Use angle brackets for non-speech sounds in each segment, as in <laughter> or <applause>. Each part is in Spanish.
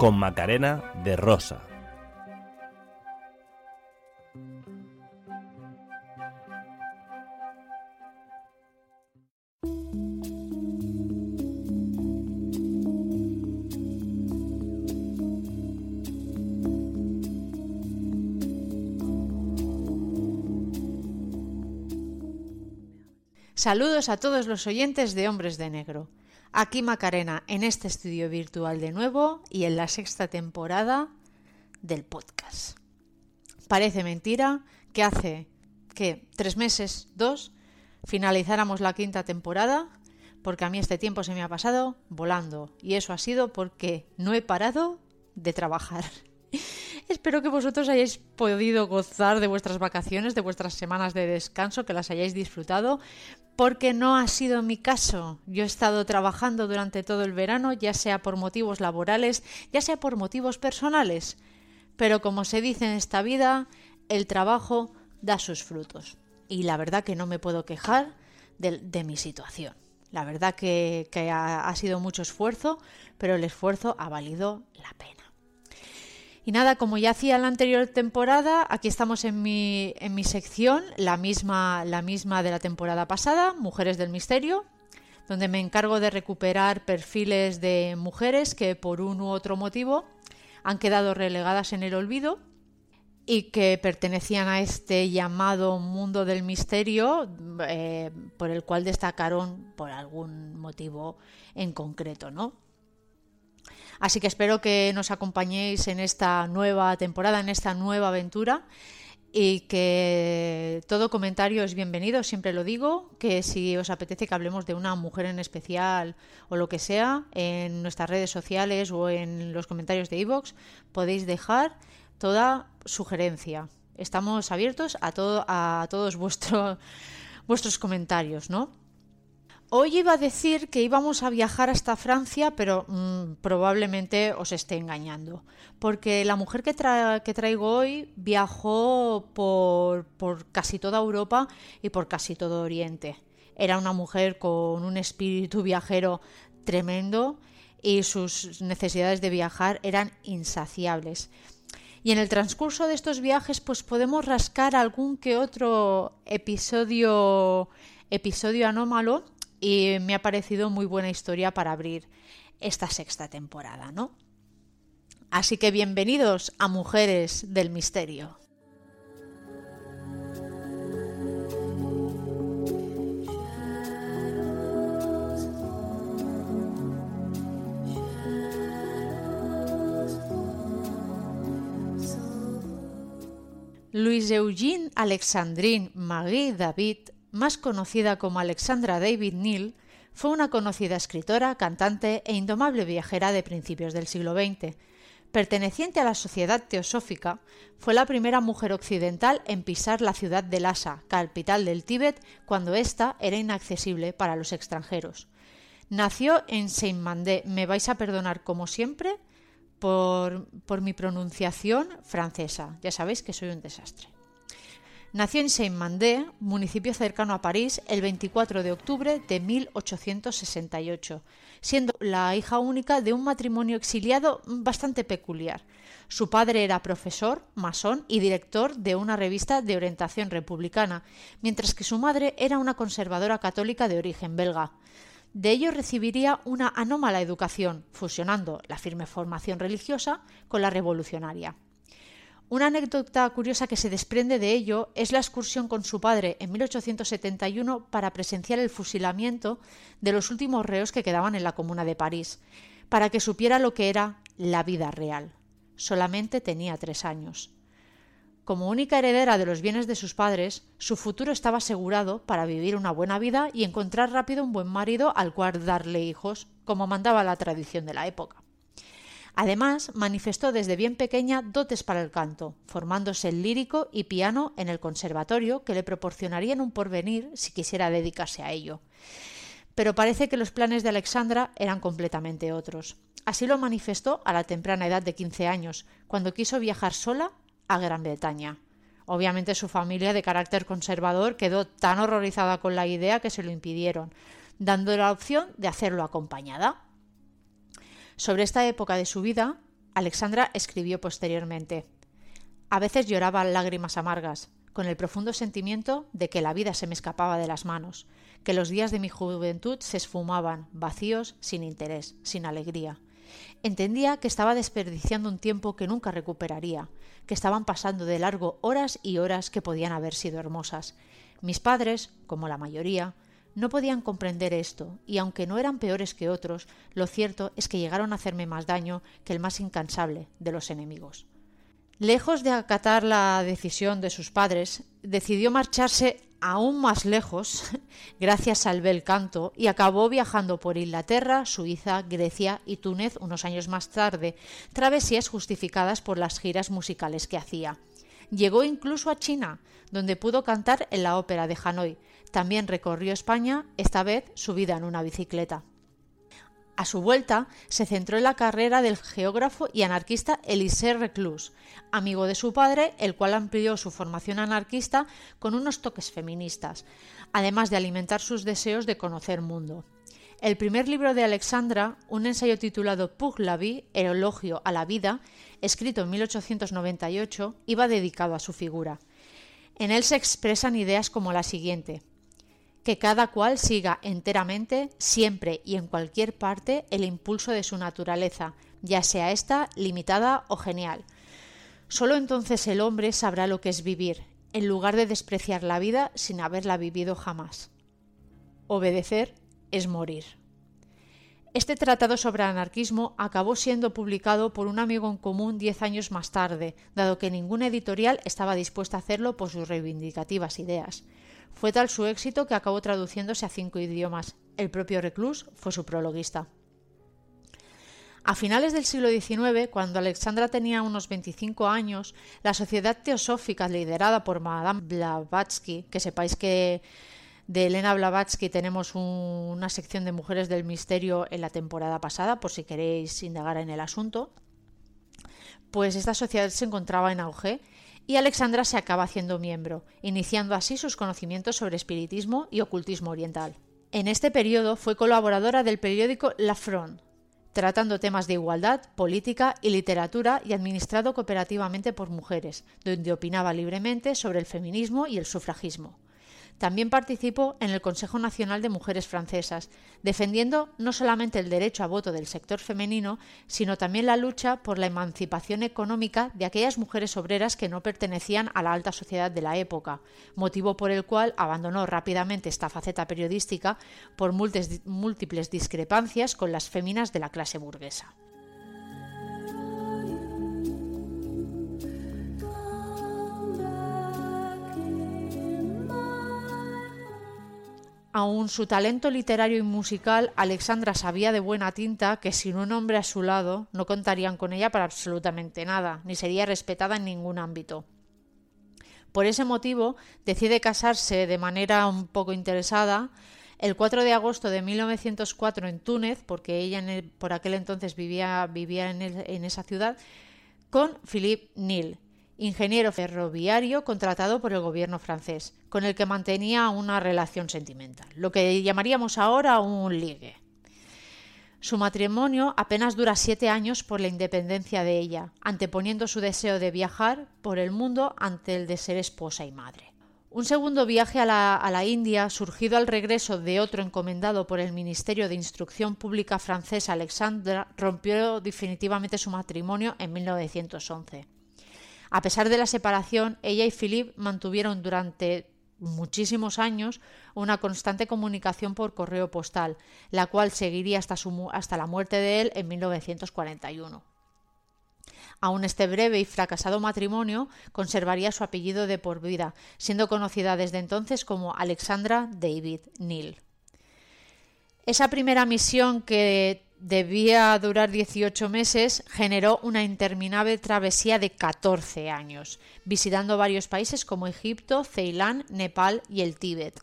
con Macarena de Rosa. Saludos a todos los oyentes de Hombres de Negro. Aquí Macarena en este estudio virtual de nuevo y en la sexta temporada del podcast. Parece mentira que hace que tres meses, dos, finalizáramos la quinta temporada, porque a mí este tiempo se me ha pasado volando y eso ha sido porque no he parado de trabajar. Espero que vosotros hayáis podido gozar de vuestras vacaciones, de vuestras semanas de descanso, que las hayáis disfrutado, porque no ha sido mi caso. Yo he estado trabajando durante todo el verano, ya sea por motivos laborales, ya sea por motivos personales. Pero como se dice en esta vida, el trabajo da sus frutos. Y la verdad que no me puedo quejar de, mi situación. La verdad que, ha sido mucho esfuerzo, pero el esfuerzo ha valido la pena. Y nada, como ya hacía en la anterior temporada, aquí estamos en mi, en mi sección, la misma, la misma de la temporada pasada, Mujeres del Misterio, donde me encargo de recuperar perfiles de mujeres que por un u otro motivo han quedado relegadas en el olvido y que pertenecían a este llamado mundo del misterio eh, por el cual destacaron por algún motivo en concreto, ¿no? Así que espero que nos acompañéis en esta nueva temporada, en esta nueva aventura y que todo comentario es bienvenido, siempre lo digo, que si os apetece que hablemos de una mujer en especial o lo que sea, en nuestras redes sociales o en los comentarios de iVoox, podéis dejar toda sugerencia. Estamos abiertos a, todo, a todos vuestro, <laughs> vuestros comentarios, ¿no? Hoy iba a decir que íbamos a viajar hasta Francia, pero mmm, probablemente os esté engañando. Porque la mujer que, tra que traigo hoy viajó por, por, casi toda Europa y por casi todo Oriente. Era una mujer con un espíritu viajero tremendo y sus necesidades de viajar eran insaciables. Y en el transcurso de estos viajes, pues podemos rascar algún que otro episodio, episodio anómalo y me ha parecido muy buena historia para abrir esta sexta temporada, ¿no? Así que bienvenidos a Mujeres del Misterio. Louise Eugene Alexandrine Marie David más conocida como Alexandra David Neal, fue una conocida escritora, cantante e indomable viajera de principios del siglo XX. Perteneciente a la Sociedad Teosófica, fue la primera mujer occidental en pisar la ciudad de Lhasa, capital del Tíbet, cuando ésta era inaccesible para los extranjeros. Nació en Saint-Mandé, me vais a perdonar como siempre por, por mi pronunciación francesa, ya sabéis que soy un desastre. Nació en Saint-Mandé, municipio cercano a París, el 24 de octubre de 1868, siendo la hija única de un matrimonio exiliado bastante peculiar. Su padre era profesor, masón y director de una revista de orientación republicana, mientras que su madre era una conservadora católica de origen belga. De ello recibiría una anómala educación, fusionando la firme formación religiosa con la revolucionaria. Una anécdota curiosa que se desprende de ello es la excursión con su padre en 1871 para presenciar el fusilamiento de los últimos reos que quedaban en la Comuna de París, para que supiera lo que era la vida real. Solamente tenía tres años. Como única heredera de los bienes de sus padres, su futuro estaba asegurado para vivir una buena vida y encontrar rápido un buen marido al cual darle hijos, como mandaba la tradición de la época. Además, manifestó desde bien pequeña dotes para el canto, formándose en lírico y piano en el conservatorio que le proporcionarían un porvenir si quisiera dedicarse a ello. Pero parece que los planes de Alexandra eran completamente otros. Así lo manifestó a la temprana edad de 15 años, cuando quiso viajar sola a Gran Bretaña. Obviamente su familia de carácter conservador quedó tan horrorizada con la idea que se lo impidieron, dando la opción de hacerlo acompañada. Sobre esta época de su vida, Alexandra escribió posteriormente A veces lloraba lágrimas amargas, con el profundo sentimiento de que la vida se me escapaba de las manos, que los días de mi juventud se esfumaban, vacíos, sin interés, sin alegría. Entendía que estaba desperdiciando un tiempo que nunca recuperaría, que estaban pasando de largo horas y horas que podían haber sido hermosas. Mis padres, como la mayoría, no podían comprender esto, y aunque no eran peores que otros, lo cierto es que llegaron a hacerme más daño que el más incansable de los enemigos. Lejos de acatar la decisión de sus padres, decidió marcharse aún más lejos <laughs> gracias al bel canto y acabó viajando por Inglaterra, Suiza, Grecia y Túnez unos años más tarde, travesías justificadas por las giras musicales que hacía. Llegó incluso a China, donde pudo cantar en la ópera de Hanoi. También recorrió España, esta vez subida en una bicicleta. A su vuelta, se centró en la carrera del geógrafo y anarquista Elisée Reclus, amigo de su padre, el cual amplió su formación anarquista con unos toques feministas, además de alimentar sus deseos de conocer mundo. El primer libro de Alexandra, un ensayo titulado Pour la elogio a la vida, escrito en 1898, iba dedicado a su figura. En él se expresan ideas como la siguiente que cada cual siga enteramente, siempre y en cualquier parte, el impulso de su naturaleza, ya sea ésta limitada o genial. Solo entonces el hombre sabrá lo que es vivir, en lugar de despreciar la vida sin haberla vivido jamás. Obedecer es morir. Este tratado sobre anarquismo acabó siendo publicado por un amigo en común diez años más tarde, dado que ninguna editorial estaba dispuesta a hacerlo por sus reivindicativas ideas. Fue tal su éxito que acabó traduciéndose a cinco idiomas. El propio Reclus fue su prologuista. A finales del siglo XIX, cuando Alexandra tenía unos 25 años, la Sociedad Teosófica liderada por Madame Blavatsky, que sepáis que de Elena Blavatsky tenemos una sección de mujeres del misterio en la temporada pasada, por si queréis indagar en el asunto, pues esta sociedad se encontraba en auge y Alexandra se acaba haciendo miembro, iniciando así sus conocimientos sobre espiritismo y ocultismo oriental. En este periodo fue colaboradora del periódico La Front, tratando temas de igualdad, política y literatura y administrado cooperativamente por mujeres, donde opinaba libremente sobre el feminismo y el sufragismo. También participó en el Consejo Nacional de Mujeres Francesas, defendiendo no solamente el derecho a voto del sector femenino, sino también la lucha por la emancipación económica de aquellas mujeres obreras que no pertenecían a la alta sociedad de la época, motivo por el cual abandonó rápidamente esta faceta periodística por múltiples discrepancias con las féminas de la clase burguesa. Aun su talento literario y musical, Alexandra sabía de buena tinta que sin un hombre a su lado no contarían con ella para absolutamente nada, ni sería respetada en ningún ámbito. Por ese motivo, decide casarse de manera un poco interesada el 4 de agosto de 1904 en Túnez, porque ella por aquel entonces vivía, vivía en, en esa ciudad, con Philippe Nil, ingeniero ferroviario contratado por el gobierno francés, con el que mantenía una relación sentimental, lo que llamaríamos ahora un ligue. Su matrimonio apenas dura siete años por la independencia de ella, anteponiendo su deseo de viajar por el mundo ante el de ser esposa y madre. Un segundo viaje a la, India, surgido al regreso de otro encomendado por el Ministerio de Instrucción Pública francés Alexandra, rompió definitivamente su matrimonio en 1911. A pesar de la separación, ella y Philip mantuvieron durante muchísimos años una constante comunicación por correo postal, la cual seguiría hasta, la muerte de él en 1941. Aún este breve y fracasado matrimonio conservaría su apellido de por vida, siendo conocida desde entonces como Alexandra David Neal. Esa primera misión que debía durar 18 meses, generó una interminable travesía de 14 años, visitando varios países como Egipto, Ceilán, Nepal y el Tíbet.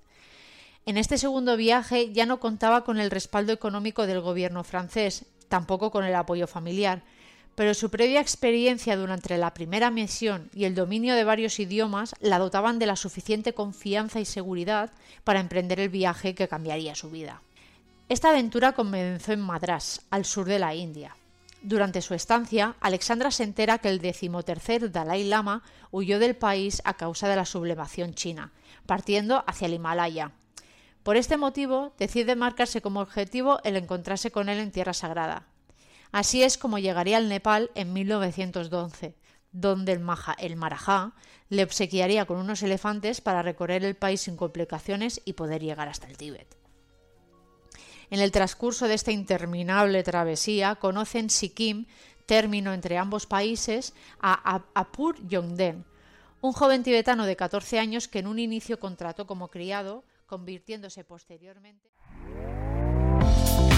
En este segundo viaje ya no contaba con el respaldo económico del gobierno francés, tampoco con el apoyo familiar, pero su previa experiencia durante la primera misión y el dominio de varios idiomas la dotaban de la suficiente confianza y seguridad para emprender el viaje que cambiaría su vida. Esta aventura comenzó en Madras, al sur de la India. Durante su estancia, Alexandra se entera que el decimotercer Dalai Lama huyó del país a causa de la sublevación china, partiendo hacia el Himalaya. Por este motivo, decide marcarse como objetivo el encontrarse con él en tierra sagrada. Así es como llegaría al Nepal en 1912, donde el, Maha, el Marajá le obsequiaría con unos elefantes para recorrer el país sin complicaciones y poder llegar hasta el Tíbet. En el transcurso de esta interminable travesía conocen Sikkim, término entre ambos países, a Apur Yongden, un joven tibetano de 14 años que en un inicio contrató como criado, convirtiéndose posteriormente.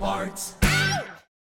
parts.